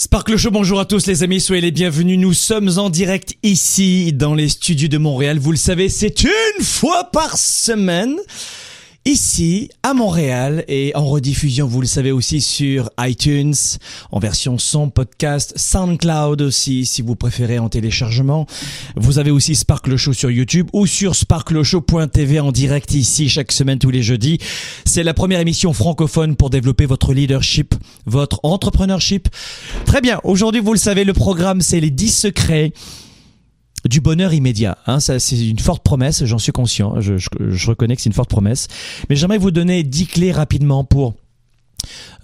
Sparkle Show, bonjour à tous les amis, soyez les bienvenus. Nous sommes en direct ici dans les studios de Montréal. Vous le savez, c'est une fois par semaine. Ici, à Montréal, et en rediffusion, vous le savez aussi sur iTunes, en version son, podcast, SoundCloud aussi, si vous préférez en téléchargement. Vous avez aussi Sparkle Show sur YouTube ou sur sparkleshow.tv en direct ici chaque semaine tous les jeudis. C'est la première émission francophone pour développer votre leadership, votre entrepreneurship. Très bien, aujourd'hui, vous le savez, le programme, c'est les 10 secrets du bonheur immédiat. Hein, ça, c'est une forte promesse, j'en suis conscient, je, je, je reconnais que c'est une forte promesse. Mais j'aimerais vous donner 10 clés rapidement pour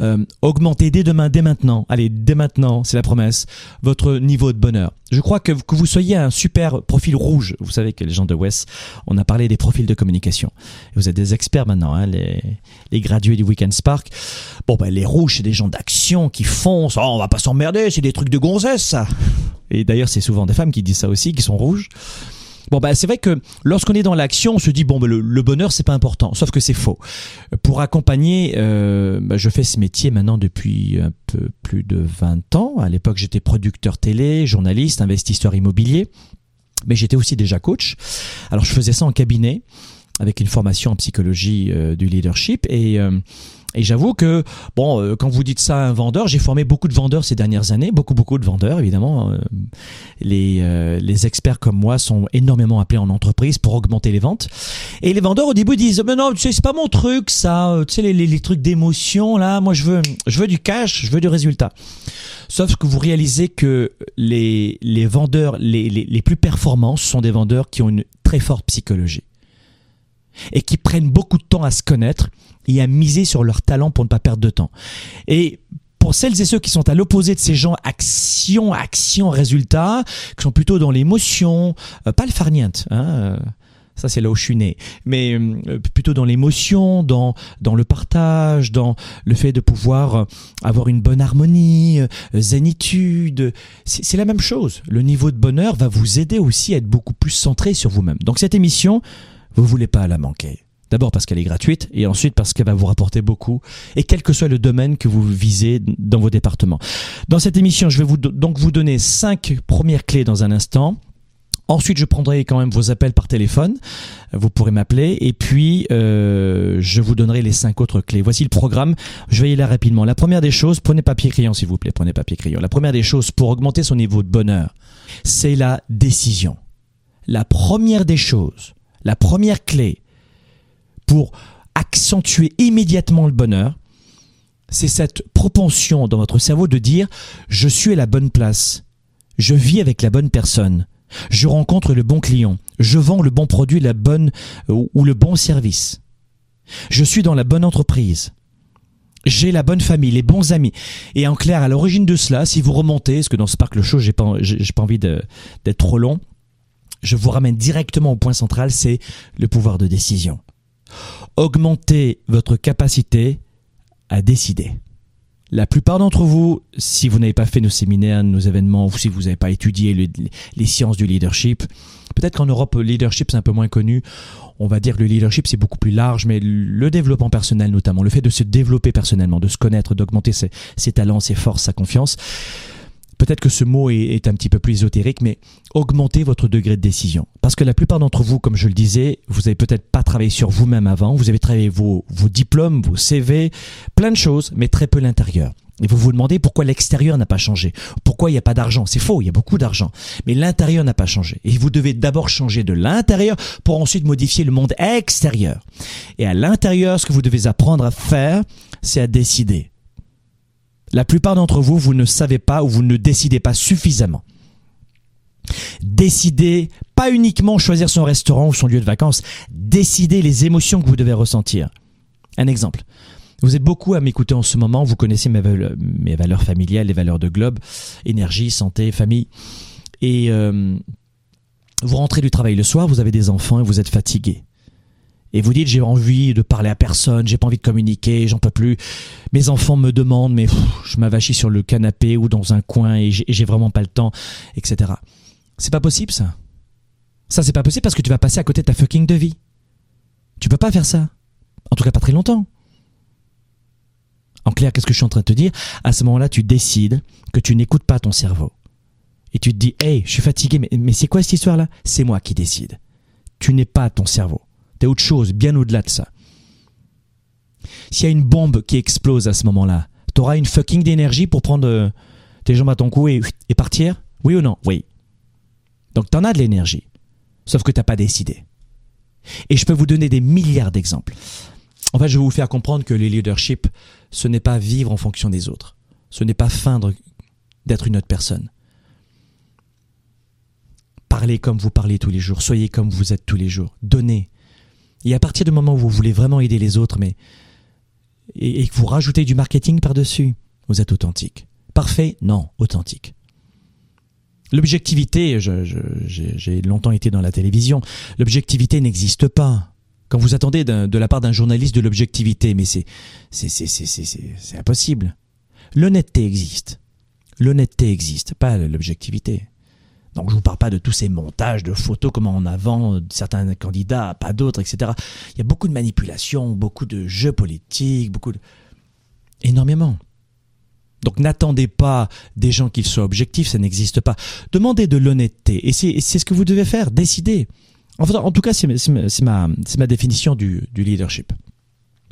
euh, augmenter dès demain, dès maintenant, allez, dès maintenant, c'est la promesse, votre niveau de bonheur. Je crois que, que vous soyez un super profil rouge, vous savez que les gens de West, on a parlé des profils de communication. Vous êtes des experts maintenant, hein, les, les gradués du Weekend Spark. Bon, ben, les rouges, c'est des gens d'action qui foncent. Oh, on va pas s'emmerder, c'est des trucs de gonzesse, ça. Et d'ailleurs, c'est souvent des femmes qui disent ça aussi, qui sont rouges. Bon bah c'est vrai que lorsqu'on est dans l'action, on se dit bon bah, le, le bonheur c'est pas important, sauf que c'est faux. Pour accompagner, euh, bah, je fais ce métier maintenant depuis un peu plus de 20 ans. À l'époque j'étais producteur télé, journaliste, investisseur immobilier, mais j'étais aussi déjà coach. Alors je faisais ça en cabinet avec une formation en psychologie euh, du leadership et euh, et j'avoue que, bon, euh, quand vous dites ça à un vendeur, j'ai formé beaucoup de vendeurs ces dernières années, beaucoup, beaucoup de vendeurs, évidemment. Euh, les, euh, les experts comme moi sont énormément appelés en entreprise pour augmenter les ventes. Et les vendeurs, au début, disent, mais non, tu sais, c'est pas mon truc, ça, tu sais, les, les, les trucs d'émotion, là, moi, je veux, je veux du cash, je veux du résultat. Sauf que vous réalisez que les, les vendeurs les, les, les plus performants sont des vendeurs qui ont une très forte psychologie et qui prennent beaucoup de temps à se connaître et à miser sur leur talent pour ne pas perdre de temps. Et pour celles et ceux qui sont à l'opposé de ces gens, action, action, résultat, qui sont plutôt dans l'émotion, euh, pas le farniente, hein, euh, ça c'est là où je suis né, mais euh, plutôt dans l'émotion, dans dans le partage, dans le fait de pouvoir avoir une bonne harmonie, zénitude. C'est la même chose. Le niveau de bonheur va vous aider aussi à être beaucoup plus centré sur vous-même. Donc cette émission, vous voulez pas la manquer. D'abord parce qu'elle est gratuite et ensuite parce qu'elle va vous rapporter beaucoup et quel que soit le domaine que vous visez dans vos départements. Dans cette émission, je vais vous do- donc vous donner cinq premières clés dans un instant. Ensuite, je prendrai quand même vos appels par téléphone. Vous pourrez m'appeler et puis euh, je vous donnerai les cinq autres clés. Voici le programme. Je vais y aller rapidement. La première des choses, prenez papier crayon s'il vous plaît. Prenez papier crayon. La première des choses pour augmenter son niveau de bonheur, c'est la décision. La première des choses, la première clé pour accentuer immédiatement le bonheur, c'est cette propension dans votre cerveau de dire je suis à la bonne place, je vis avec la bonne personne, je rencontre le bon client, je vends le bon produit, la bonne ou le bon service. Je suis dans la bonne entreprise. J'ai la bonne famille, les bons amis. Et en clair, à l'origine de cela, si vous remontez, parce que dans Spark le show, j'ai pas, pas envie d'être trop long, je vous ramène directement au point central, c'est le pouvoir de décision. Augmentez votre capacité à décider. La plupart d'entre vous, si vous n'avez pas fait nos séminaires, nos événements, ou si vous n'avez pas étudié le- les sciences du leadership, peut-être qu'en Europe, le leadership c'est un peu moins connu. On va dire que le leadership c'est beaucoup plus large, mais le développement personnel notamment, le fait de se développer personnellement, de se connaître, d'augmenter ses talents, ses forces, sa confiance, peut-être que ce mot est, un petit peu plus ésotérique, mais augmentez votre degré de décision. Parce que la plupart d'entre vous, comme je le disais, vous avez peut-être pas travaillé sur vous-même avant, vous avez travaillé vos, vos diplômes, vos CV, plein de choses, mais très peu l'intérieur. Et vous vous demandez pourquoi l'extérieur n'a pas changé. Pourquoi il n'y a pas d'argent? C'est faux, il y a beaucoup d'argent. Mais l'intérieur n'a pas changé. Et vous devez d'abord changer de l'intérieur pour ensuite modifier le monde extérieur. Et à l'intérieur, ce que vous devez apprendre à faire, c'est à décider. La plupart d'entre vous, vous ne savez pas ou vous ne décidez pas suffisamment. Décidez pas uniquement choisir son restaurant ou son lieu de vacances, décidez les émotions que vous devez ressentir. Un exemple. Vous êtes beaucoup à m'écouter en ce moment, vous connaissez mes valeurs, familiales, les valeurs de Globe, énergie, santé, famille. Et euh, vous rentrez du travail le soir, vous avez des enfants et vous êtes fatigué. Et vous dites j'ai envie de parler à personne, j'ai pas envie de communiquer, j'en peux plus. Mes enfants me demandent mais je m'avachis sur le canapé ou dans un coin et j'ai vraiment pas le temps, etc. C'est pas possible ça. Ça c'est pas possible parce que tu vas passer à côté de ta fucking de vie. Tu peux pas faire ça. En tout cas pas très longtemps. En clair, qu'est-ce que je suis en train de te dire? À ce moment-là, tu décides que tu n'écoutes pas ton cerveau. Et tu te dis, hey, je suis fatigué, mais, mais c'est quoi cette histoire-là? C'est moi qui décide. Tu n'es pas ton cerveau. Autre chose, bien au-delà de ça. S'il y a une bombe qui explose à ce moment-là, tu auras une fucking d'énergie pour prendre euh, tes jambes à ton cou et, partir? Oui ou non? Oui. Donc tu en as de l'énergie. Sauf que tu n'as pas décidé. Et je peux vous donner des milliards d'exemples. En fait, je vais vous faire comprendre que le leadership, ce n'est pas vivre en fonction des autres. Ce n'est pas feindre d'être une autre personne. Parlez comme vous parlez tous les jours. Soyez comme vous êtes tous les jours. Donnez. Et à partir du moment où vous voulez vraiment aider les autres, mais et, que vous rajoutez du marketing par-dessus, vous êtes authentique. Parfait? Non, authentique. L'objectivité, j'ai longtemps été dans la télévision, l'objectivité n'existe pas. Quand vous attendez de la part d'un journaliste de l'objectivité, mais c'est c'est impossible. L'honnêteté existe. L'honnêteté existe, pas l'objectivité. Donc je vous parle pas de tous ces montages de photos comme en avant certains candidats, pas d'autres, etc. Il y a beaucoup de manipulations, beaucoup de jeux politiques, beaucoup de... énormément. Donc n'attendez pas des gens qu'ils soient objectifs, ça n'existe pas. Demandez de l'honnêteté et c'est ce que vous devez faire, décidez. En, tout cas, c'est ma, ma, définition du, leadership.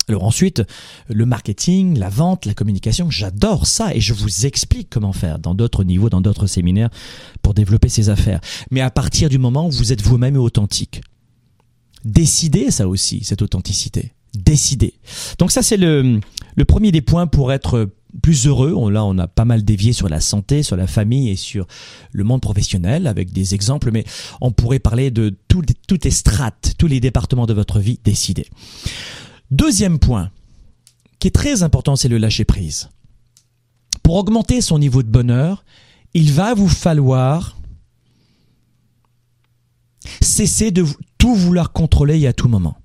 Alors ensuite, le marketing, la vente, la communication, j'adore ça et je vous explique comment faire dans d'autres niveaux, dans d'autres séminaires pour développer ces affaires. Mais à partir du moment où vous êtes vous-même authentique, décidez ça aussi, cette authenticité. Décidez. Donc ça, c'est le, le premier des points pour être plus heureux. Là, on a pas mal dévié sur la santé, sur la famille et sur le monde professionnel avec des exemples, mais on pourrait parler de toutes les strates, tous les départements de votre vie décidés. Deuxième point, qui est très important, c'est le lâcher prise. Pour augmenter son niveau de bonheur, il va vous falloir cesser de tout vouloir contrôler et à tout moment.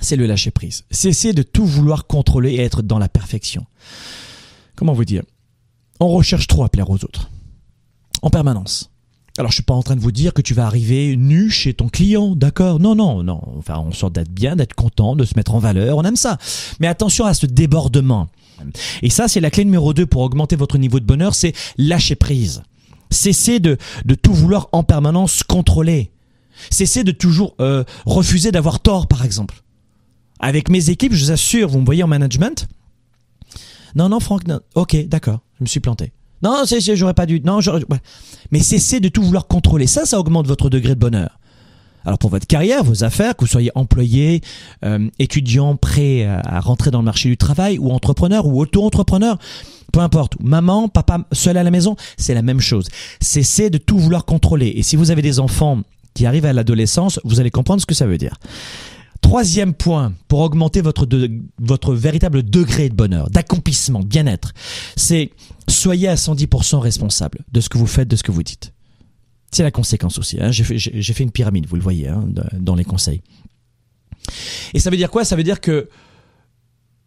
C'est le lâcher prise. Cesser de tout vouloir contrôler et être dans la perfection comment vous dire, on recherche trop à plaire aux autres. En permanence. Alors je suis pas en train de vous dire que tu vas arriver nu chez ton client, d'accord? Non, non, non. Enfin, on sort d'être bien, d'être content, de se mettre en valeur, on aime ça. Mais attention à ce débordement. Et ça, c'est la clé numéro 2 pour augmenter votre niveau de bonheur, c'est lâcher prise. Cessez de, de tout vouloir en permanence contrôler. Cessez de toujours euh, refuser d'avoir tort, par exemple. Avec mes équipes, je vous assure, vous me voyez en management, non, non, Franck, non. ok, d'accord, je me suis planté. Non, j'aurais pas dû. Non, j'aurais. Mais cessez de tout vouloir contrôler. Ça, ça augmente votre degré de bonheur. Alors pour votre carrière, vos affaires, que vous soyez employé, euh, étudiant, prêt à, rentrer dans le marché du travail, ou entrepreneur, ou auto-entrepreneur, peu importe, maman, papa, seul à la maison, c'est la même chose. Cessez de tout vouloir contrôler. Et si vous avez des enfants qui arrivent à l'adolescence, vous allez comprendre ce que ça veut dire. Troisième point pour augmenter votre, votre véritable degré de bonheur, d'accomplissement, bien-être, c'est soyez à 110% responsable de ce que vous faites, de ce que vous dites. C'est la conséquence aussi. Hein. J'ai fait, une pyramide, vous le voyez, hein, dans les conseils. Et ça veut dire quoi? Ça veut dire que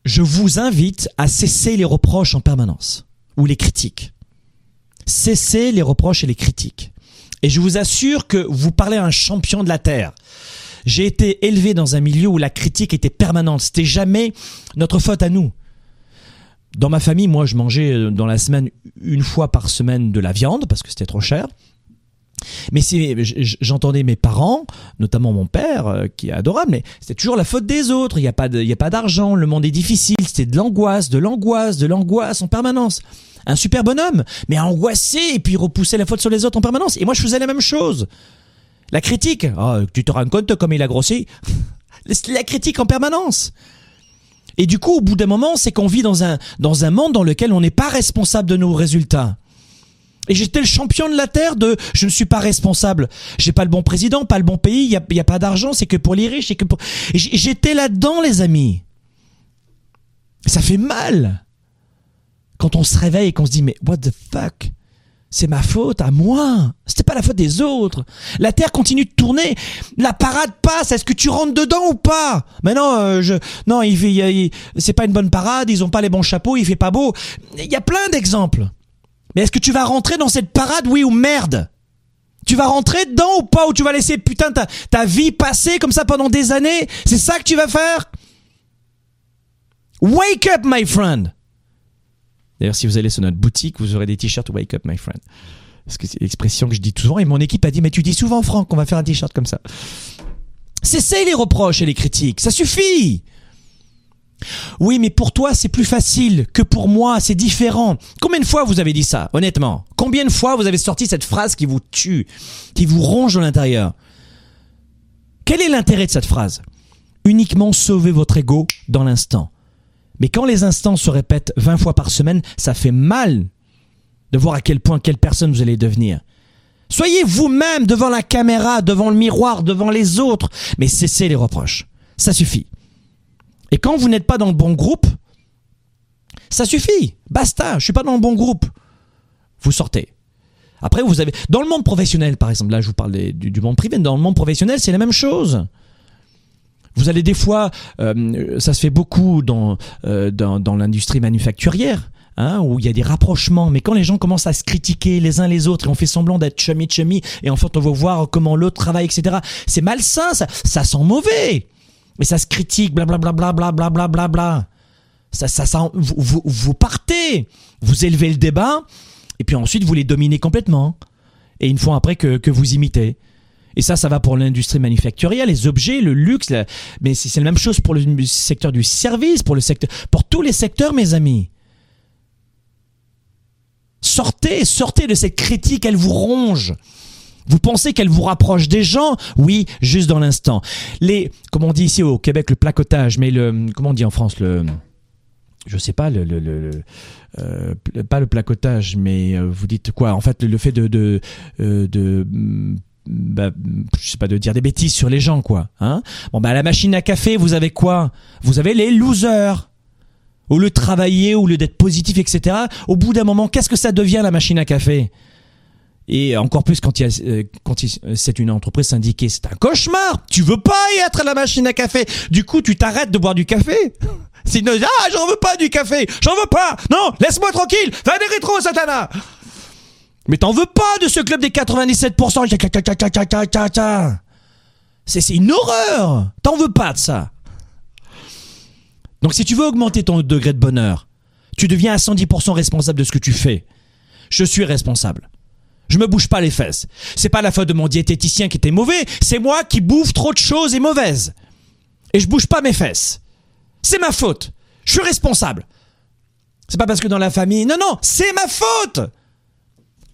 je vous invite à cesser les reproches en permanence, ou les critiques. Cessez les reproches et les critiques. Et je vous assure que vous parlez à un champion de la Terre. J'ai été élevé dans un milieu où la critique était permanente. C'était jamais notre faute à nous. Dans ma famille, moi, je mangeais euh, dans la semaine une fois par semaine de la viande parce que c'était trop cher. Mais c'est, j'entendais mes parents, notamment mon père, euh, qui est adorable, mais c'était toujours la faute des autres. Il n'y a pas d'argent, le monde est difficile. C'était de l'angoisse, de l'angoisse, de l'angoisse en permanence. Un super bonhomme, mais angoissé et puis repousser la faute sur les autres en permanence. Et moi, je faisais la même chose. La critique. Oh, tu te rends compte comme il a grossi? La critique en permanence. Et du coup, au bout d'un moment, c'est qu'on vit dans un, monde dans lequel on n'est pas responsable de nos résultats. Et j'étais le champion de la terre de je ne suis pas responsable. J'ai pas le bon président, pas le bon pays, il y a, pas d'argent, c'est que pour les riches, c'est pour... J'étais là-dedans, les amis. Ça fait mal. Quand on se réveille et qu'on se dit mais what the fuck? C'est ma faute à moi. C'était pas la faute des autres. La terre continue de tourner. La parade passe. Est-ce que tu rentres dedans ou pas? Mais non, euh, je non, il, il, c'est pas une bonne parade. Ils ont pas les bons chapeaux. Il fait pas beau. Il y a plein d'exemples. Mais est-ce que tu vas rentrer dans cette parade, oui ou merde? Tu vas rentrer dedans ou pas? Ou tu vas laisser putain ta, ta vie passer comme ça pendant des années? C'est ça que tu vas faire? Wake up, my friend D'ailleurs, si vous allez sur notre boutique, vous aurez des t-shirts Wake up, my friend. Parce que c'est l'expression que je dis souvent. Et mon équipe a dit, mais tu dis souvent, Franck, qu'on va faire un t-shirt comme ça. Cessez les reproches et les critiques. Ça suffit oui, mais pour toi, c'est plus facile que pour moi, c'est différent. Combien de fois vous avez dit ça, honnêtement? Combien de fois vous avez sorti cette phrase qui vous tue, qui vous ronge de l'intérieur? Quel est l'intérêt de cette phrase? Uniquement sauver votre ego dans l'instant. Mais quand les instants se répètent 20 fois par semaine, ça fait mal de voir à quel point quelle personne vous allez devenir. Soyez vous-même devant la caméra, devant le miroir, devant les autres, mais cessez les reproches. Ça suffit. Et quand vous n'êtes pas dans le bon groupe, ça suffit. Basta, je suis pas dans le bon groupe. Vous sortez. Après, vous avez dans le monde professionnel, par exemple, là, je vous parle du, monde privé. Dans le monde professionnel, c'est la même chose. Vous allez des fois, euh, ça se fait beaucoup dans euh, dans, l'industrie manufacturière. Hein, où il y a des rapprochements, mais quand les gens commencent à se critiquer les uns les autres et on fait semblant d'être chummy chummy et en fait on va voir comment l'autre travaille, etc. C'est malsain, ça, ça sent mauvais. Mais ça se critique, blablabla, blablabla, blablabla. Bla. Ça, ça, ça, vous, vous, vous partez, vous élevez le débat, et puis ensuite vous les dominez complètement. Et une fois après que, que vous imitez. Et ça, ça va pour l'industrie manufacturière, les objets, le luxe, mais c'est la même chose pour le secteur du service, pour le secteur, pour tous les secteurs, mes amis. Sortez, sortez de cette critique, elle vous ronge. Vous pensez qu'elle vous rapproche des gens? Oui, juste dans l'instant. Les, comme on dit ici au Québec, le placotage, mais le, comment on dit en France le, je sais pas le, euh, pas le placotage, mais euh, vous dites quoi? En fait, le, fait de de, euh, de bah, je sais pas de dire des bêtises sur les gens quoi. Hein bon bah à la machine à café, vous avez quoi? Vous avez les losers. Au lieu de travailler, au lieu d'être positif, etc. Au bout d'un moment, qu'est-ce que ça devient la machine à café? Et encore plus quand, il a, euh, quand c'est une entreprise syndiquée, c'est un cauchemar. Tu veux pas y être à la machine à café. Du coup, tu t'arrêtes de boire du café. Sinon, ah, j'en veux pas du café. J'en veux pas. Non, laisse-moi tranquille. Va des rétros, Satana. Mais t'en veux pas de ce club des 97%. C'est une horreur. T'en veux pas de ça. Donc si tu veux augmenter ton degré de bonheur, tu deviens à 110% responsable de ce que tu fais. Je suis responsable. Je me bouge pas les fesses. C'est pas la faute de mon diététicien qui était mauvais, c'est moi qui bouffe trop de choses et mauvaises. Et je bouge pas mes fesses. C'est ma faute. Je suis responsable. C'est pas parce que dans la famille. Non, non, c'est ma faute.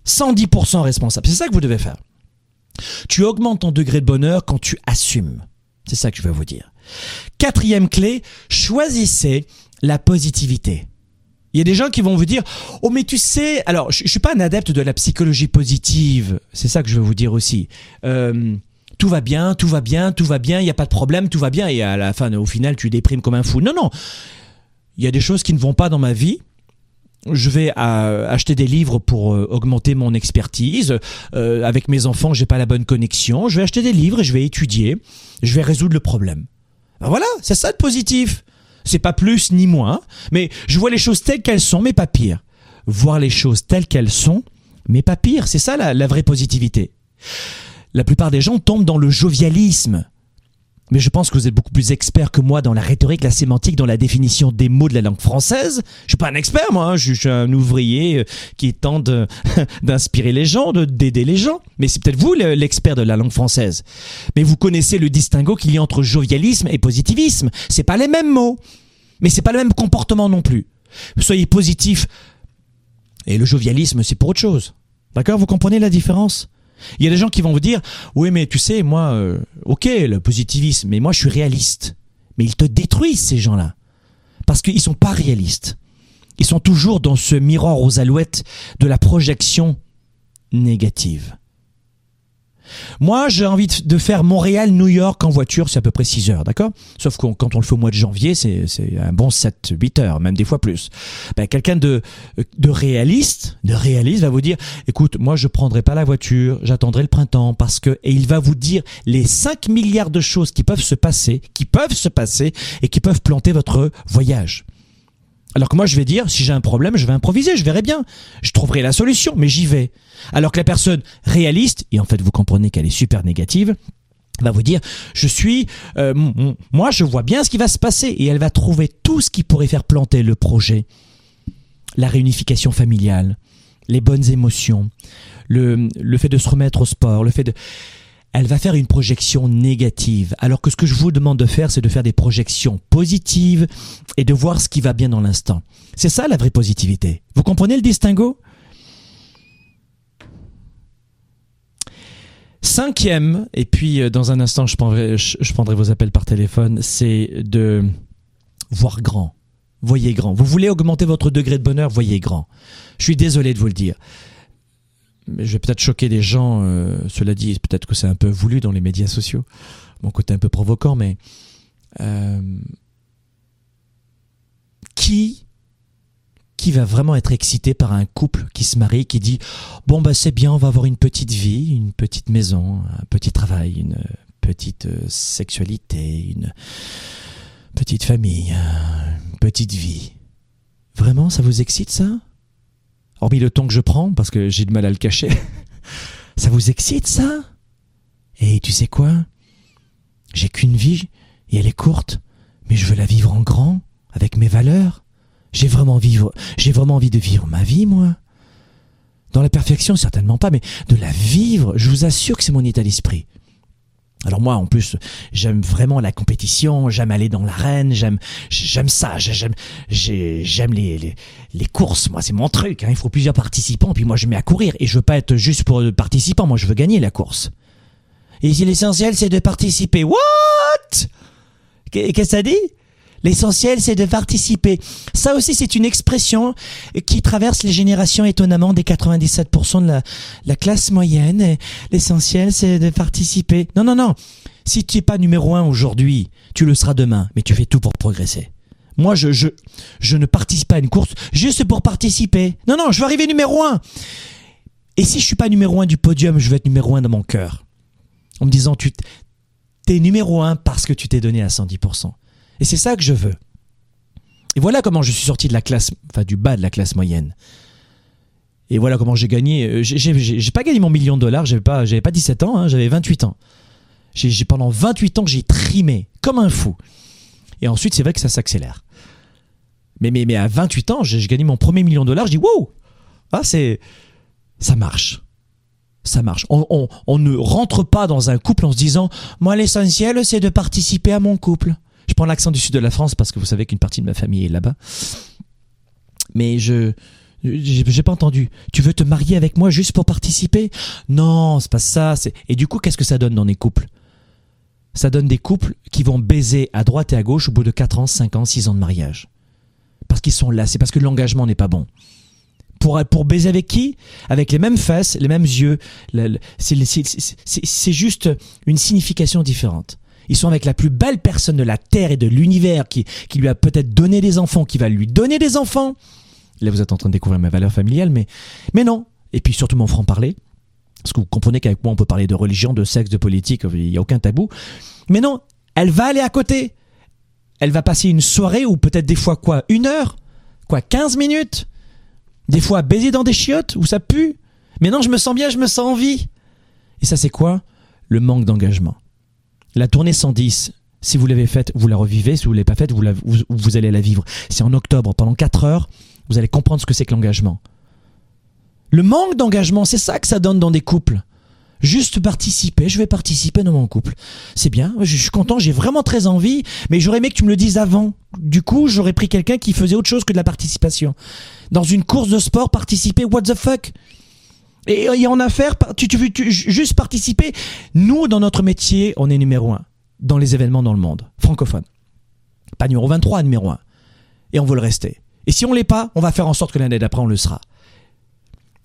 110% responsable. C'est ça que vous devez faire. Tu augmentes ton degré de bonheur quand tu assumes. C'est ça que je veux vous dire. Quatrième clé, choisissez la positivité. Il y a des gens qui vont vous dire "Oh mais tu sais, alors je, je suis pas un adepte de la psychologie positive, c'est ça que je veux vous dire aussi. Euh, tout va bien, tout va bien, tout va bien, il n'y a pas de problème, tout va bien et à la fin au final tu déprimes comme un fou. Non non. Il y a des choses qui ne vont pas dans ma vie. Je vais euh, acheter des livres pour euh, augmenter mon expertise. avec mes enfants, j'ai pas la bonne connexion. Je vais acheter des livres et je vais étudier. Je vais résoudre le problème. Ben voilà, c'est ça de positif. C'est pas plus ni moins, mais je vois les choses telles qu'elles sont, mais pas pire. Voir les choses telles qu'elles sont, mais pas pire. C'est ça la, vraie positivité. La plupart des gens tombent dans le jovialisme. Mais je pense que vous êtes beaucoup plus expert que moi dans la rhétorique, la sémantique, dans la définition des mots de la langue française. Je suis pas un expert, moi. hein. Je suis un ouvrier euh, qui tente de- d'inspirer les gens, de d'aider les gens. Mais c'est peut-être vous le- l'expert de la langue française. Mais vous connaissez le distinguo qu'il y a entre jovialisme et positivisme. C'est pas les mêmes mots, mais c'est pas le même comportement non plus. Soyez positif. Et le jovialisme, c'est pour autre chose. D'accord? Vous comprenez la différence? Il y a des gens qui vont vous dire oui mais tu sais moi euh, ok le positivisme mais moi je suis réaliste. Mais ils te détruisent ces gens-là. Parce qu'ils sont pas réalistes. Ils sont toujours dans ce miroir aux alouettes de la projection négative moi j'ai envie de faire Montréal-New York en voiture c'est à peu près 6 heures d'accord? Sauf que quand on le fait au mois de janvier c'est c'est un bon 7-8 heures même des fois plus ben, quelqu'un de, de réaliste de réaliste va vous dire écoute, moi je prendrai pas la voiture, j'attendrai le printemps parce que et il va vous dire les 5 milliards de choses qui peuvent se passer, qui peuvent se passer et qui peuvent planter votre voyage. Alors que moi je vais dire si j'ai un problème, je vais improviser, je verrai bien. Je trouverai la solution, mais j'y vais. Alors que la personne réaliste et en fait vous comprenez qu'elle est super négative, va vous dire je suis euh, moi je vois bien ce qui va se passer et elle va trouver tout ce qui pourrait faire planter le projet la réunification familiale, les bonnes émotions, le, le fait de se remettre au sport, le fait de... Elle va faire une projection négative, alors que ce que je vous demande de faire, c'est de faire des projections positives et de voir ce qui va bien dans l'instant. C'est ça la vraie positivité. Vous comprenez le distinguo? Cinquième, et puis euh, dans un instant je prendrai, je, je prendrai vos appels par téléphone, c'est de voir grand. Voyez grand. Vous voulez augmenter votre degré de bonheur, voyez grand. Je suis désolé de vous le dire. Je vais peut-être choquer des gens, euh, cela dit, peut-être que c'est un peu voulu dans les médias sociaux, mon côté un peu provoquant, mais euh, qui qui va vraiment être excité par un couple qui se marie, qui dit bon bah c'est bien, on va avoir une petite vie, une petite maison, un petit travail, une petite euh, sexualité, une petite famille, une petite vie. Vraiment, ça vous excite ça? Hormis le ton que je prends, parce que j'ai du mal à le cacher. ça vous excite ça? Et tu sais quoi? J'ai qu'une vie, et elle est courte, mais je veux la vivre en grand, avec mes valeurs. J'ai vraiment j'ai vraiment envie de vivre ma vie, moi. Dans la perfection, certainement pas, mais de la vivre, je vous assure que c'est mon état d'esprit. Alors moi, en plus, j'aime vraiment la compétition, j'aime aller dans l'arène, j'aime, j'aime ça, j'aime, j'ai- j'aime les, les, courses. Moi, c'est mon truc. hein. Il faut plusieurs participants, puis moi, je mets à courir. Et je veux pas être juste pour le participant. Moi, je veux gagner la course. Et l'essentiel, c'est de participer. What? Qu'est- Qu'est-ce que ça dit? L'essentiel, c'est de participer. Ça aussi, c'est une expression qui traverse les générations étonnamment des 97% de la, la classe moyenne. L'essentiel, c'est de participer. Non, non, non. Si tu n'es pas numéro un aujourd'hui, tu le seras demain, mais tu fais tout pour progresser. Moi, je, je, je ne participe pas à une course juste pour participer. Non, non, je veux arriver numéro un. Et si je suis pas numéro un du podium, je veux être numéro un dans mon cœur. En me disant, tu t'es numéro un parce que tu t'es donné à 110%. Et c'est ça que je veux. Et voilà comment je suis sorti de la classe, enfin du bas de la classe moyenne. Et voilà comment j'ai gagné. euh, J'ai- pas gagné mon million de dollars, j'avais pas, pas 17 ans, hein, j'avais 28 ans. J'ai pendant 28 ans, j'ai trimé comme un fou. Et ensuite, c'est vrai que ça s'accélère. Mais, mais, mais à 28 ans, j'ai gagné mon premier million de dollars, je dis wow, ah, ça marche. Ça marche. On ne rentre pas dans un couple en se disant, moi, l'essentiel, c'est de participer à mon couple. Je prends l'accent du sud de la France parce que vous savez qu'une partie de ma famille est là-bas. Mais je, j'ai pas entendu. Tu veux te marier avec moi juste pour participer? Non, c'est pas ça. Et du coup, qu'est-ce que ça donne dans les couples? Ça donne des couples qui vont baiser à droite et à gauche au bout de 4 ans, 5 ans, 6 ans de mariage. Parce qu'ils sont là. C'est parce que l'engagement n'est pas bon. Pour, pour baiser avec qui? Avec les mêmes fesses, les mêmes yeux. c'est juste une signification différente. Ils sont avec la plus belle personne de la Terre et de l'univers qui, qui lui a peut-être donné des enfants, qui va lui donner des enfants. Là, vous êtes en train de découvrir mes valeurs familiales, mais, mais non. Et puis surtout mon franc-parler. Parce que vous comprenez qu'avec moi, on peut parler de religion, de sexe, de politique, il n'y a aucun tabou. Mais non, elle va aller à côté. Elle va passer une soirée ou peut-être des fois quoi Une heure Quoi 15 minutes Des fois baiser dans des chiottes où ça pue Mais non, je me sens bien, je me sens en vie. Et ça, c'est quoi? Le manque d'engagement. La tournée 110, si vous l'avez faite, vous la revivez. Si vous l'avez pas faite, vous, la- vous allez la vivre. C'est en octobre, pendant 4 heures, vous allez comprendre ce que c'est que l'engagement. Le manque d'engagement, c'est ça que ça donne dans des couples. Juste participer, je vais participer dans mon couple. C'est bien, je suis content, j'ai vraiment très envie, mais j'aurais aimé que tu me le dises avant. Du coup, j'aurais pris quelqu'un qui faisait autre chose que de la participation. Dans une course de sport, participer, what the fuck? Et il y en a faire, tu, tu veux juste participer. Nous, dans notre métier, on est numéro un dans les événements dans le monde, francophone. Pas numéro 23, numéro 1. Et on veut le rester. Et si on l'est pas, on va faire en sorte que l'année d'après, on le sera.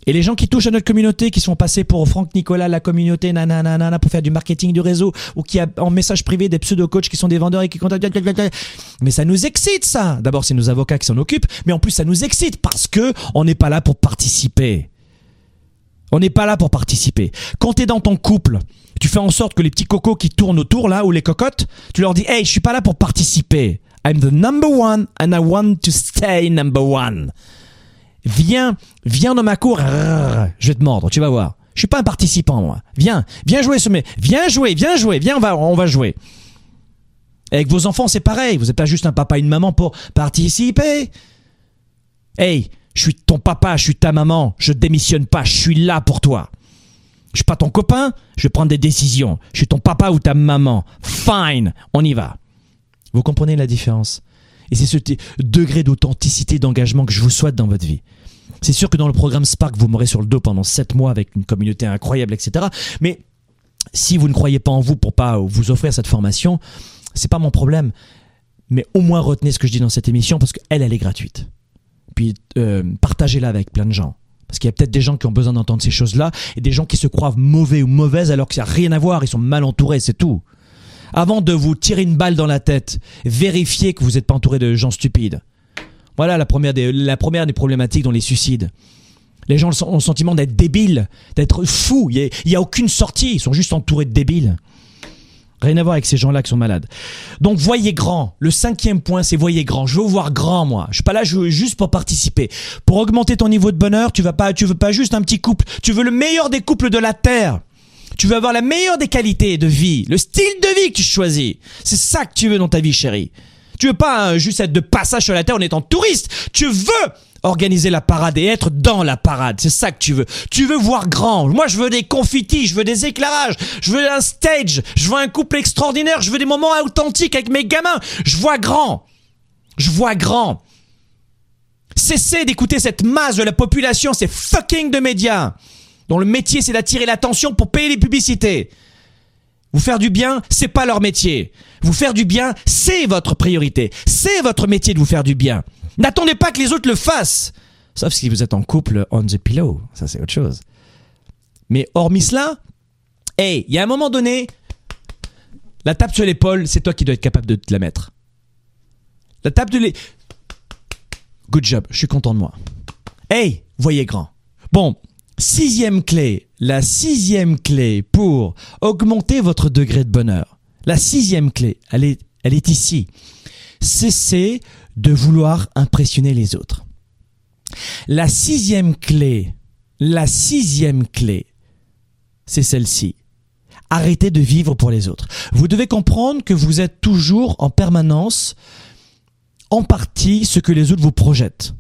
Et les gens qui touchent à notre communauté, qui sont passés pour Franck Nicolas, la communauté, nanana, pour faire du marketing du réseau, ou qui a en message privé des pseudo-coachs qui sont des vendeurs et qui contactent. Mais ça nous excite, ça. D'abord, c'est nos avocats qui s'en occupent, mais en plus, ça nous excite parce que on n'est pas là pour participer. On n'est pas là pour participer. Quand t'es dans ton couple, tu fais en sorte que les petits cocos qui tournent autour là, ou les cocottes, tu leur dis, hey, je suis pas là pour participer. I'm the number one and I want to stay number one. Viens, viens dans ma cour, je vais te mordre, tu vas voir. Je suis pas un participant, moi. Viens, viens jouer ce mais viens jouer, viens jouer, viens, on va, on va jouer. Avec vos enfants, c'est pareil. Vous n'êtes pas juste un papa et une maman pour participer. Hey, je suis ton papa, je suis ta maman, je démissionne pas, je suis là pour toi. Je suis pas ton copain, je vais prendre des décisions. Je suis ton papa ou ta maman. Fine, on y va. Vous comprenez la différence? Et c'est ce degré d'authenticité, d'engagement que je vous souhaite dans votre vie. C'est sûr que dans le programme Spark, vous m'aurez sur le dos pendant 7 mois avec une communauté incroyable, etc. Mais si vous ne croyez pas en vous pour pas vous offrir cette formation, c'est pas mon problème. Mais au moins retenez ce que je dis dans cette émission parce qu'elle, elle est gratuite. Puis euh, partagez-la avec plein de gens. Parce qu'il y a peut-être des gens qui ont besoin d'entendre ces choses-là et des gens qui se croient mauvais ou mauvaises alors que ça n'a rien à voir, ils sont mal entourés, c'est tout. Avant de vous tirer une balle dans la tête, vérifiez que vous n'êtes pas entouré de gens stupides. Voilà la première des, la première des problématiques dans les suicides. Les gens ont le sentiment d'être débiles, d'être fous. Il n'y a, a, aucune sortie, ils sont juste entourés de débiles. Rien à voir avec ces gens-là qui sont malades. Donc voyez grand. Le cinquième point, c'est voyez grand. Je veux voir grand, moi. Je suis pas là je veux juste pour participer. Pour augmenter ton niveau de bonheur, tu vas pas, tu veux pas juste un petit couple. Tu veux le meilleur des couples de la terre. Tu veux avoir la meilleure des qualités de vie, le style de vie que tu choisis. C'est ça que tu veux dans ta vie, chérie. Tu veux pas hein, juste être de passage sur la terre en étant touriste. Tu veux organiser la parade et être dans la parade. C'est ça que tu veux. Tu veux voir grand. Moi, je veux des confitis, je veux des éclairages, je veux un stage, je veux un couple extraordinaire, je veux des moments authentiques avec mes gamins. Je vois grand. Je vois grand. Cessez d'écouter cette masse de la population, ces fucking de médias, dont le métier c'est d'attirer l'attention pour payer les publicités. Vous faire du bien, c'est pas leur métier. Vous faire du bien, c'est votre priorité. C'est votre métier de vous faire du bien. N'attendez pas que les autres le fassent. Sauf si vous êtes en couple on the pillow. Ça, c'est autre chose. Mais hormis cela, hey, il y a un moment donné, la tape sur l'épaule, c'est toi qui dois être capable de te la mettre. La tape de l'épaule. Good job, je suis content de moi. Hey, voyez grand. Bon, sixième clé. La sixième clé pour augmenter votre degré de bonheur. La sixième clé, elle est, elle est ici. Cessez de vouloir impressionner les autres. La sixième clé, la sixième clé, c'est celle-ci. Arrêtez de vivre pour les autres. Vous devez comprendre que vous êtes toujours en permanence en partie ce que les autres vous projettent.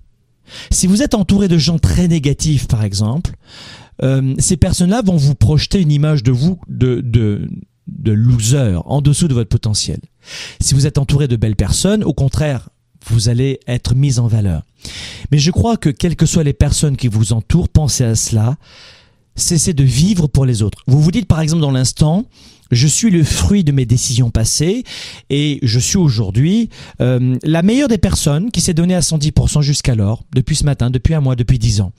Si vous êtes entouré de gens très négatifs, par exemple, euh, ces personnes-là vont vous projeter une image de vous de, de, de loser en dessous de votre potentiel. Si vous êtes entouré de belles personnes, au contraire, vous allez être mis en valeur. Mais je crois que quelles que soient les personnes qui vous entourent, pensez à cela. Cessez de vivre pour les autres. Vous vous dites par exemple dans l'instant, je suis le fruit de mes décisions passées et je suis aujourd'hui euh, la meilleure des personnes qui s'est donnée à 110% jusqu'alors, depuis ce matin, depuis un mois, depuis dix ans.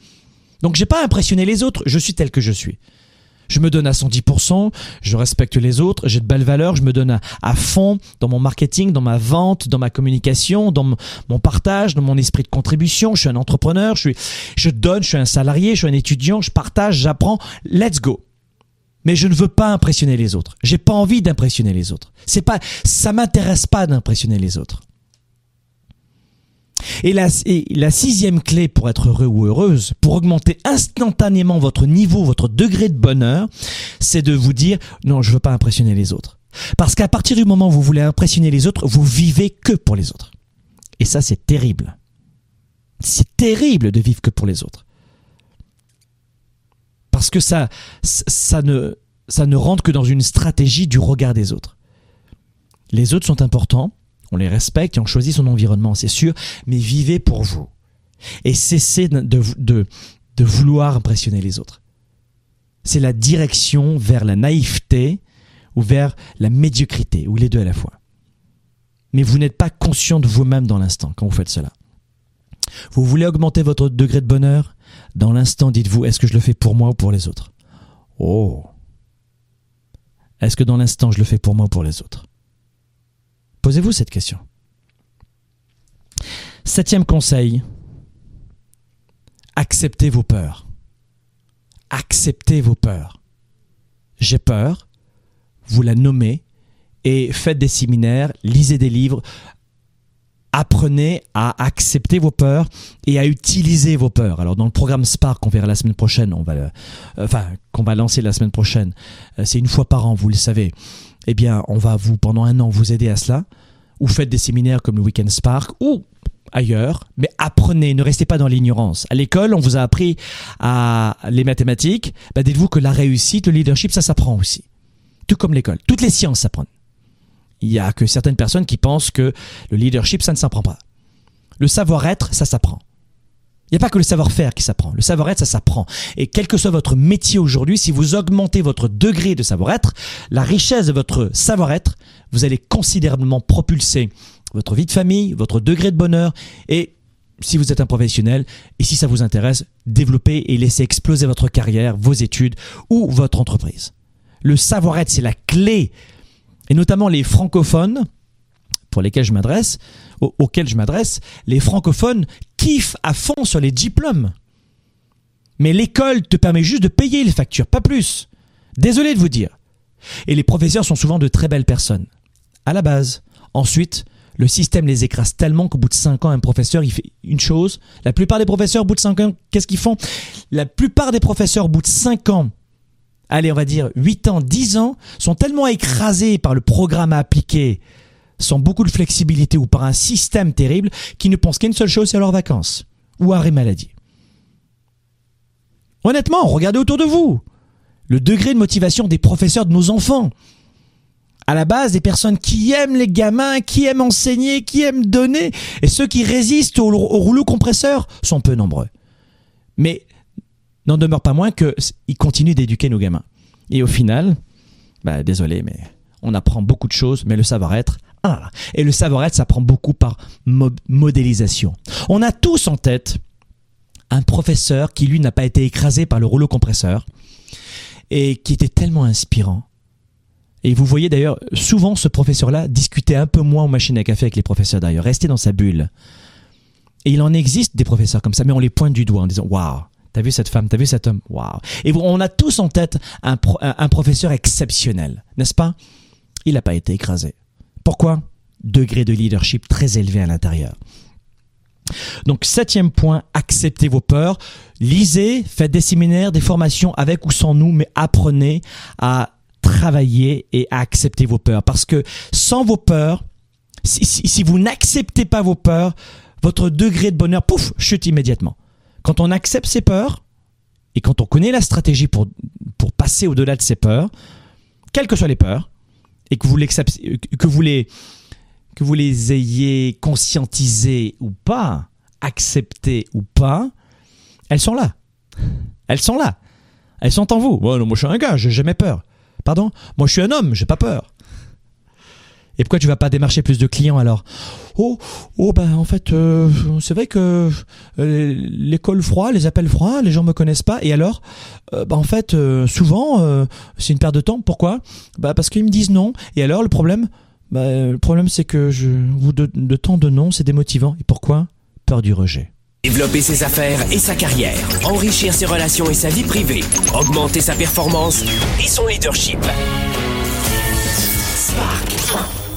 Donc j'ai pas impressionné les autres, je suis tel que je suis. Je me donne à 110%, je respecte les autres, j'ai de belles valeurs, je me donne à, fond dans mon marketing, dans ma vente, dans ma communication, dans mon partage, dans mon esprit de contribution. Je suis un entrepreneur, je, suis, je donne, je suis un salarié, je suis un étudiant, je partage, j'apprends. Let's go. Mais je ne veux pas impressionner les autres. J'ai pas envie d'impressionner les autres. C'est pas, ça m'intéresse pas d'impressionner les autres. Et la, et la, sixième clé pour être heureux ou heureuse, pour augmenter instantanément votre niveau, votre degré de bonheur, c'est de vous dire non, je veux pas impressionner les autres. Parce qu'à partir du moment où vous voulez impressionner les autres, vous vivez que pour les autres. Et ça, c'est terrible. C'est terrible de vivre que pour les autres. Parce que ça, ça ne, ça ne rentre que dans une stratégie du regard des autres. Les autres sont importants, on les respecte et on choisit son environnement, c'est sûr, mais vivez pour vous. Et cessez de, de, de vouloir impressionner les autres. C'est la direction vers la naïveté ou vers la médiocrité, ou les deux à la fois. Mais vous n'êtes pas conscient de vous-même dans l'instant quand vous faites cela. Vous voulez augmenter votre degré de bonheur? Dans l'instant, dites-vous, est-ce que je le fais pour moi ou pour les autres? Oh Est-ce que dans l'instant, je le fais pour moi ou pour les autres? Posez-vous cette question. Septième conseil, acceptez vos peurs. Acceptez vos peurs. J'ai peur, vous la nommez et faites des séminaires, lisez des livres, apprenez à accepter vos peurs et à utiliser vos peurs. Alors dans le programme Spark qu'on verra la semaine prochaine, on va, euh, enfin qu'on va lancer la semaine prochaine, euh, c'est une fois par an, vous le savez. Eh bien, on va vous pendant un an vous aider à cela. Ou faites des séminaires comme le Weekend Spark ou ailleurs, mais apprenez, ne restez pas dans l'ignorance. À l'école, on vous a appris à les mathématiques. Bah, dites-vous que la réussite, le leadership, ça s'apprend aussi. Tout comme l'école. Toutes les sciences s'apprennent. Il y a que certaines personnes qui pensent que le leadership, ça ne s'apprend pas. Le savoir-être, ça s'apprend. Il n'y a pas que le savoir-faire qui s'apprend. Le savoir-être, ça s'apprend. Et quel que soit votre métier aujourd'hui, si vous augmentez votre degré de savoir-être, la richesse de votre savoir-être, vous allez considérablement propulser votre vie de famille, votre degré de bonheur et si vous êtes un professionnel et si ça vous intéresse, développer et laisser exploser votre carrière, vos études ou votre entreprise. Le savoir-être, c'est la clé et notamment les francophones, pour lesquels je m'adresse, auxquels je m'adresse, les francophones kiffent à fond sur les diplômes. Mais l'école te permet juste de payer les factures, pas plus. Désolé de vous dire. Et les professeurs sont souvent de très belles personnes. À la base. Ensuite, le système les écrase tellement qu'au bout de 5 ans, un professeur, il fait une chose. La plupart des professeurs, au bout de 5 ans, qu'est-ce qu'ils font? La plupart des professeurs, au bout de 5 ans, allez, on va dire 8 ans, 10 ans, sont tellement écrasés par le programme à appliquer, sans beaucoup de flexibilité ou par un système terrible, qu'ils ne pensent qu'à une seule chose, c'est leurs vacances ou arrêt maladie. Honnêtement, regardez autour de vous. Le degré de motivation des professeurs de nos enfants. À la base, des personnes qui aiment les gamins, qui aiment enseigner, qui aiment donner, et ceux qui résistent au, au rouleau compresseur sont peu nombreux. Mais n'en demeure pas moins qu'ils continuent d'éduquer nos gamins. Et au final, bah, désolé, mais on apprend beaucoup de choses, mais le savoir-être, ah, et le savoir-être, ça prend beaucoup par modélisation. On a tous en tête un professeur qui, lui, n'a pas été écrasé par le rouleau compresseur et qui était tellement inspirant. Et vous voyez d'ailleurs souvent ce professeur-là discuter un peu moins aux machines à café avec les professeurs d'ailleurs, rester dans sa bulle. Et il en existe des professeurs comme ça, mais on les pointe du doigt en disant waouh, T'as vu cette femme, t'as vu cet homme, waouh. Et on a tous en tête un professeur exceptionnel, n'est-ce pas? Il n'a pas été écrasé. Pourquoi? Degré de leadership très élevé à l'intérieur. Donc septième point, acceptez vos peurs. Lisez, faites des séminaires, des formations avec ou sans nous, mais apprenez à travailler et à accepter vos peurs. Parce que sans vos peurs, si, vous n'acceptez pas vos peurs, votre degré de bonheur, pouf, chute immédiatement. Quand on accepte ses peurs et quand on connaît la stratégie pour, pour passer au-delà de ses peurs, quelles que soient les peurs, et que vous, que vous les que vous les ayez conscientisées ou pas, acceptées ou pas, elles sont là. Elles sont là. Elles sont en vous. moi je suis un gars, j'ai jamais peur. Pardon? Moi je suis un homme, j'ai pas peur. Et pourquoi tu vas pas démarcher plus de clients alors? Oh, oh ben en fait, euh, c'est vrai que euh, l'école froid, les appels froids, les gens me connaissent pas. Et alors, euh, ben en fait, souvent, c'est une perte de temps. Pourquoi? Bah parce qu'ils me disent non. Et alors le problème, bah, le problème c'est que je, vous de, de temps de non, c'est démotivant. Et pourquoi? Peur du rejet. Développer ses affaires et sa carrière, enrichir ses relations et sa vie privée, augmenter sa performance et son leadership. Spark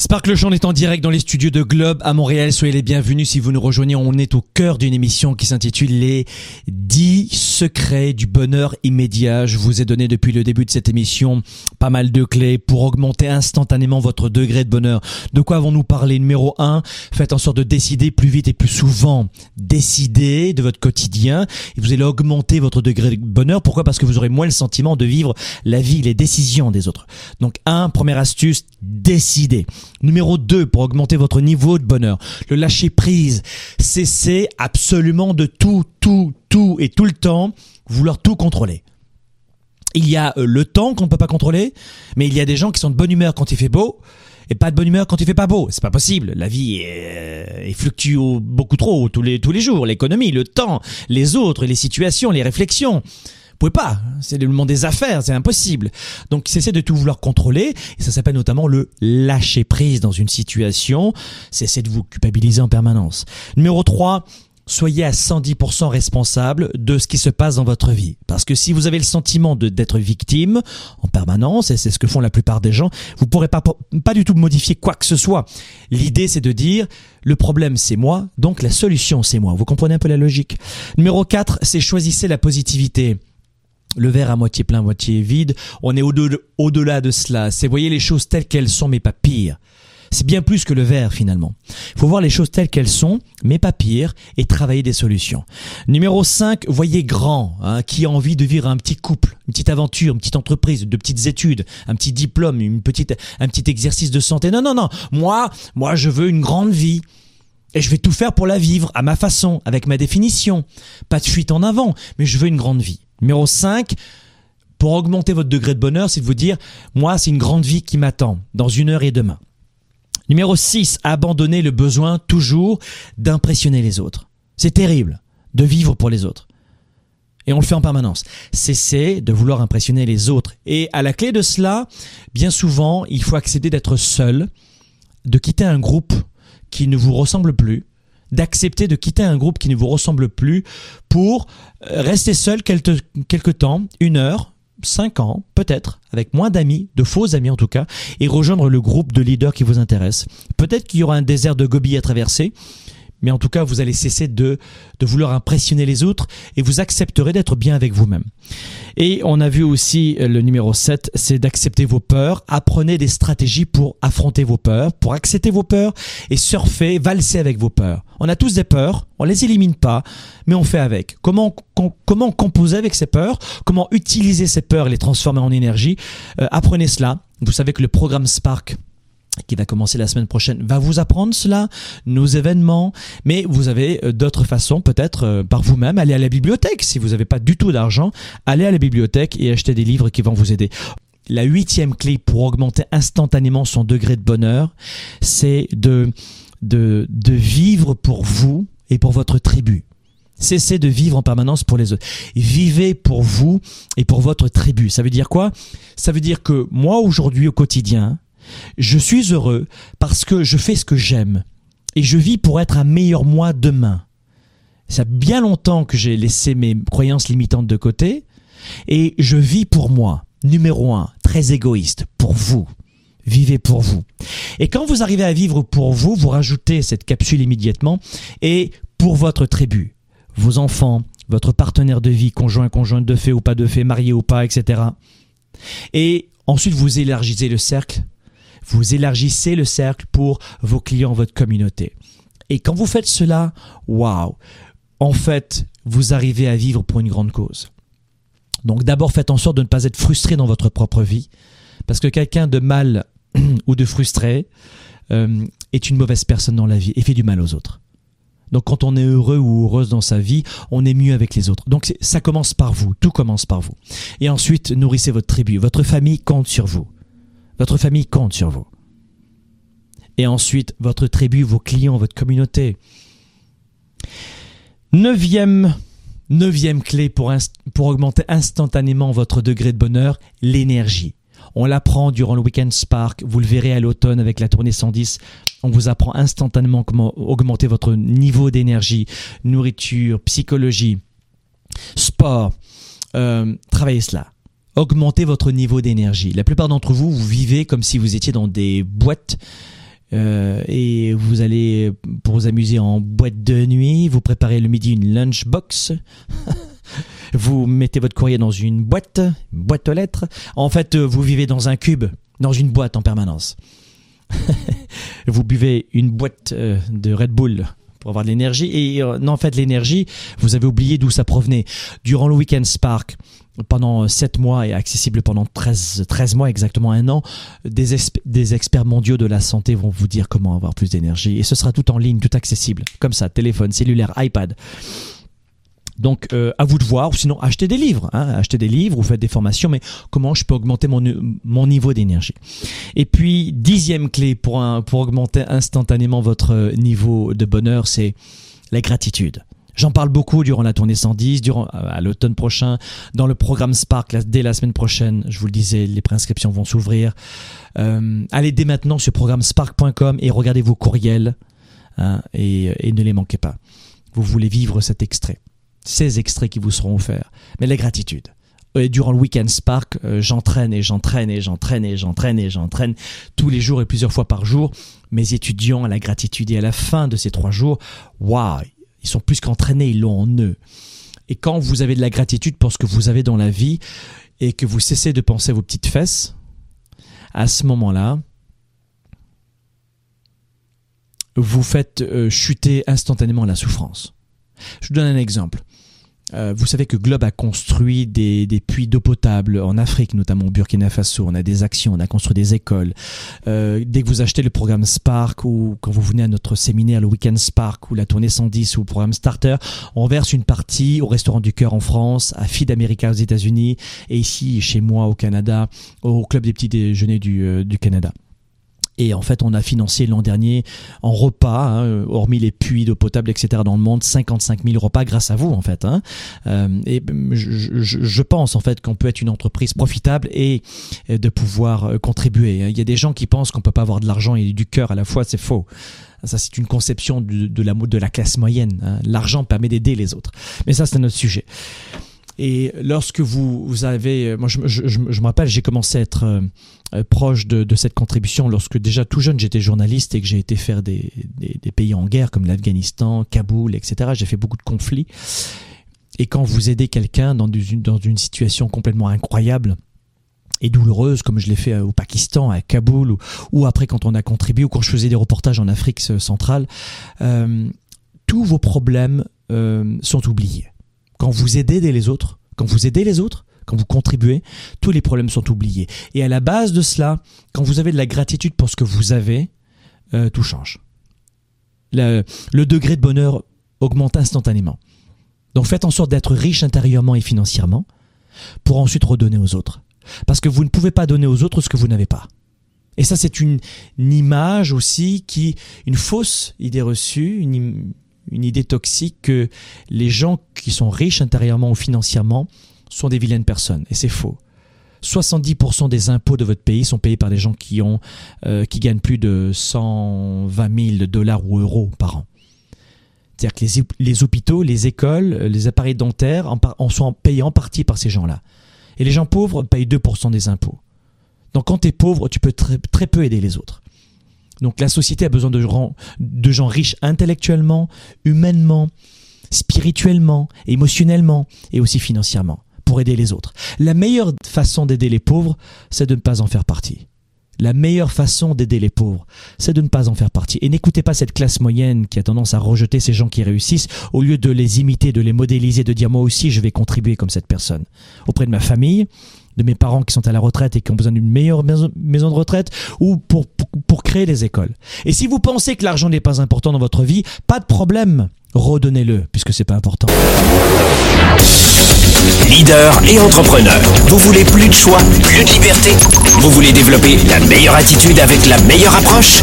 Sparkle Show est en direct dans les studios de Globe à Montréal. Soyez les bienvenus si vous nous rejoignez. On est au cœur d'une émission qui s'intitule Les 10 secrets du bonheur immédiat. Je vous ai donné depuis le début de cette émission pas mal de clés pour augmenter instantanément votre degré de bonheur. De quoi avons-nous parlé? Numéro 1, faites en sorte de décider plus vite et plus souvent. Décidez de votre quotidien et vous allez augmenter votre degré de bonheur. Pourquoi? Parce que vous aurez moins le sentiment de vivre la vie, les décisions des autres. Donc un, première astuce, décidez. Numéro 2, pour augmenter votre niveau de bonheur, le lâcher prise. Cessez absolument de tout, tout, tout et tout le temps vouloir tout contrôler. Il y a euh, le temps qu'on ne peut pas contrôler, mais il y a des gens qui sont de bonne humeur quand il fait beau et pas de bonne humeur quand il fait pas beau. C'est pas possible. La vie est, est fluctue beaucoup trop tous les tous les jours. L'économie, le temps, les autres, les situations, les réflexions. Pouvez pas. C'est le monde des affaires, c'est impossible. Donc cessez de tout vouloir contrôler. Et ça s'appelle notamment le lâcher prise dans une situation. Cessez de vous culpabiliser en permanence. Numéro 3, soyez à 110% responsable de ce qui se passe dans votre vie. Parce que si vous avez le sentiment d'être victime en permanence, et c'est ce que font la plupart des gens, vous pourrez pas, pas du tout modifier quoi que ce soit. L'idée, c'est de dire, le problème, c'est moi, donc la solution, c'est moi. Vous comprenez un peu la logique? Numéro 4, c'est choisissez la positivité le verre à moitié plein, moitié vide. On est au-delà de cela. C'est voyez les choses telles qu'elles sont, mais pas pire. C'est bien plus que le verre finalement. Il faut voir les choses telles qu'elles sont, mais pas pire, et travailler des solutions. Numéro 5, voyez grand, hein, qui a envie de vivre un petit couple, une petite aventure, une petite entreprise, de petites études, un petit diplôme, une petite, un petit exercice de santé. Non, non, non. Moi, moi, je veux une grande vie. Et je vais tout faire pour la vivre à ma façon, avec ma définition. Pas de fuite en avant, mais je veux une grande vie. Numéro 5, pour augmenter votre degré de bonheur, c'est de vous dire, moi, c'est une grande vie qui m'attend dans une heure et demain. Numéro 6, abandonner le besoin toujours d'impressionner les autres. C'est terrible de vivre pour les autres. Et on le fait en permanence. Cessez de vouloir impressionner les autres. Et à la clé de cela, bien souvent, il faut accepter d'être seul, de quitter un groupe qui ne vous ressemble plus, d'accepter de quitter un groupe qui ne vous ressemble plus pour euh, rester seul quelque, quelque temps, une heure, cinq ans, peut-être, avec moins d'amis, de faux amis en tout cas, et rejoindre le groupe de leaders qui vous intéresse. Peut-être qu'il y aura un désert de Gobi à traverser, mais en tout cas, vous allez cesser de, de vouloir impressionner les autres et vous accepterez d'être bien avec vous-même. Et on a vu aussi euh, le numéro 7, c'est d'accepter vos peurs. Apprenez des stratégies pour affronter vos peurs, pour accepter vos peurs et surfer, valser avec vos peurs. On a tous des peurs, on les élimine pas, mais on fait avec. Comment, com, comment composer avec ces peurs? Comment utiliser ces peurs et les transformer en énergie? Euh, Apprenez cela. Vous savez que le programme Spark qui va commencer la semaine prochaine, va vous apprendre cela, nos événements, mais vous avez euh, d'autres façons, peut-être euh, par vous-même, aller à la bibliothèque. Si vous n'avez pas du tout d'argent, allez à la bibliothèque et acheter des livres qui vont vous aider. la huitième clé pour augmenter instantanément son degré de bonheur, c'est de, de, de vivre pour vous et pour votre tribu. Cessez de vivre en permanence pour les autres. Vivez pour vous et pour votre tribu. Ça veut dire quoi? Ça veut dire que moi aujourd'hui au quotidien, je suis heureux parce que je fais ce que j'aime et je vis pour être un meilleur moi demain. Ça fait bien longtemps que j'ai laissé mes croyances limitantes de côté et je vis pour moi. Numéro un, très égoïste, pour vous. Vivez pour vous. Et quand vous arrivez à vivre pour vous, vous rajoutez cette capsule immédiatement et pour votre tribu, vos enfants, votre partenaire de vie, conjoint, conjointe de fait ou pas de fait, marié ou pas, etc. Et ensuite, vous élargissez le cercle. Vous élargissez le cercle pour vos clients, votre communauté. Et quand vous faites cela, waouh, en fait, vous arrivez à vivre pour une grande cause. Donc d'abord, faites en sorte de ne pas être frustré dans votre propre vie, parce que quelqu'un de mal ou de frustré euh, est une mauvaise personne dans la vie et fait du mal aux autres. Donc quand on est heureux ou heureuse dans sa vie, on est mieux avec les autres. Donc ça commence par vous, tout commence par vous. Et ensuite, nourrissez votre tribu. Votre famille compte sur vous. Votre famille compte sur vous. Et ensuite, votre tribu, vos clients, votre communauté. Neuvième, neuvième clé pour, pour augmenter instantanément votre degré de bonheur, l'énergie. On l'apprend durant le Weekend Spark, vous le verrez à l'automne avec la tournée 110. On vous apprend instantanément comment augmenter votre niveau d'énergie, nourriture, psychologie, sport. Euh, travaillez cela. Augmentez votre niveau d'énergie. La plupart d'entre vous, vous vivez comme si vous étiez dans des boîtes euh, et vous allez, pour vous amuser en boîte de nuit, vous préparez le midi une lunchbox. vous mettez votre courrier dans une boîte, une boîte aux lettres. En fait, euh, vous vivez dans un cube, dans une boîte en permanence. vous buvez une boîte euh, de Red Bull avoir de l'énergie. Et non, en fait, l'énergie, vous avez oublié d'où ça provenait. Durant le Weekend Spark, pendant 7 mois et accessible pendant 13, 13 mois, exactement un an, des, des experts mondiaux de la santé vont vous dire comment avoir plus d'énergie. Et ce sera tout en ligne, tout accessible, comme ça, téléphone, cellulaire, iPad. Donc euh, à vous de voir, ou sinon achetez des livres, hein, achetez des livres ou faites des formations, mais comment je peux augmenter mon, mon niveau d'énergie. Et puis dixième clé pour, un, pour augmenter instantanément votre niveau de bonheur, c'est la gratitude. J'en parle beaucoup durant la tournée 110, durant euh, à l'automne prochain, dans le programme Spark dès la semaine prochaine. Je vous le disais, les préinscriptions vont s'ouvrir. Euh, allez dès maintenant sur programmespark.com et regardez vos courriels hein, et, et ne les manquez pas. Vous voulez vivre cet extrait, ces extraits qui vous seront offerts, mais la gratitude. Durant le week-end Spark, euh, j'entraîne et j'entraîne et j'entraîne et j'entraîne et j'entraîne tous les jours et plusieurs fois par jour mes étudiants à la gratitude. Et à la fin de ces trois jours, waouh, ils sont plus qu'entraînés, ils l'ont en eux. Et quand vous avez de la gratitude pour ce que vous avez dans la vie et que vous cessez de penser à vos petites fesses, à ce moment-là, vous faites euh, chuter instantanément la souffrance. Je vous donne un exemple. Euh, vous savez que Globe a construit des, des puits d'eau potable en Afrique, notamment au Burkina Faso. On a des actions, on a construit des écoles. Euh, dès que vous achetez le programme Spark ou quand vous venez à notre séminaire, le Weekend Spark ou la tournée 110 ou le programme Starter, on verse une partie au Restaurant du Cœur en France, à Feed America aux États-Unis et ici chez moi au Canada, au Club des petits déjeuners du, euh, du Canada. Et en fait, on a financé l'an dernier en repas, hein, hormis les puits d'eau potable, etc. dans le monde, 55 000 repas grâce à vous, en fait. Hein. Euh, et je, je, pense, en fait, qu'on peut être une entreprise profitable et de pouvoir euh, contribuer. Il y a des gens qui pensent qu'on peut pas avoir de l'argent et du cœur à la fois, c'est faux. Ça, c'est une conception de, de, la, de la classe moyenne. Hein. L'argent permet d'aider les autres. Mais ça, c'est un autre sujet. Et lorsque vous, avez, moi je, me rappelle, j'ai commencé à être euh, proche de, cette contribution lorsque déjà tout jeune j'étais journaliste et que j'ai été faire des, pays en guerre comme l'Afghanistan, Kaboul, etc. J'ai fait beaucoup de conflits. Et quand vous aidez quelqu'un dans une, dans une situation complètement incroyable, et douloureuse comme je l'ai fait au Pakistan, à Kaboul, ou, après quand on a contribué, ou quand je faisais des reportages en Afrique centrale, euh, tous vos problèmes euh, sont oubliés. Quand vous aidez les autres, quand vous aidez les autres, quand vous contribuez, tous les problèmes sont oubliés. Et à la base de cela, quand vous avez de la gratitude pour ce que vous avez, euh, tout change. Le, le degré de bonheur augmente instantanément. Donc faites en sorte d'être riche intérieurement et financièrement pour ensuite redonner aux autres. Parce que vous ne pouvez pas donner aux autres ce que vous n'avez pas. Et ça, c'est une, image aussi qui, une fausse idée reçue, une, une idée toxique que les gens qui sont riches intérieurement ou financièrement sont des vilaines personnes. Et c'est faux. 70% des impôts de votre pays sont payés par des gens qui ont, euh, qui gagnent plus de 120 000 dollars ou euros par an. C'est-à-dire que les, hôpitaux, les écoles, les appareils dentaires en, sont payés en partie par ces gens-là. Et les gens pauvres payent 2% des impôts. Donc quand tu es pauvre, tu peux très, très, peu aider les autres. Donc la société a besoin de, de gens riches intellectuellement, humainement, spirituellement, émotionnellement et aussi financièrement pour aider les autres. La meilleure façon d'aider les pauvres, c'est de ne pas en faire partie. La meilleure façon d'aider les pauvres, c'est de ne pas en faire partie. Et n'écoutez pas cette classe moyenne qui a tendance à rejeter ces gens qui réussissent, au lieu de les imiter, de les modéliser, de dire moi aussi je vais contribuer comme cette personne. Auprès de ma famille, de mes parents qui sont à la retraite et qui ont besoin d'une meilleure maison, de retraite, ou pour, pour créer des écoles. Et si vous pensez que l'argent n'est pas important dans votre vie, pas de problème redonnez-le, puisque c'est pas important. Leader et entrepreneur, vous voulez plus de choix, plus de liberté? Vous voulez développer la meilleure attitude avec la meilleure approche?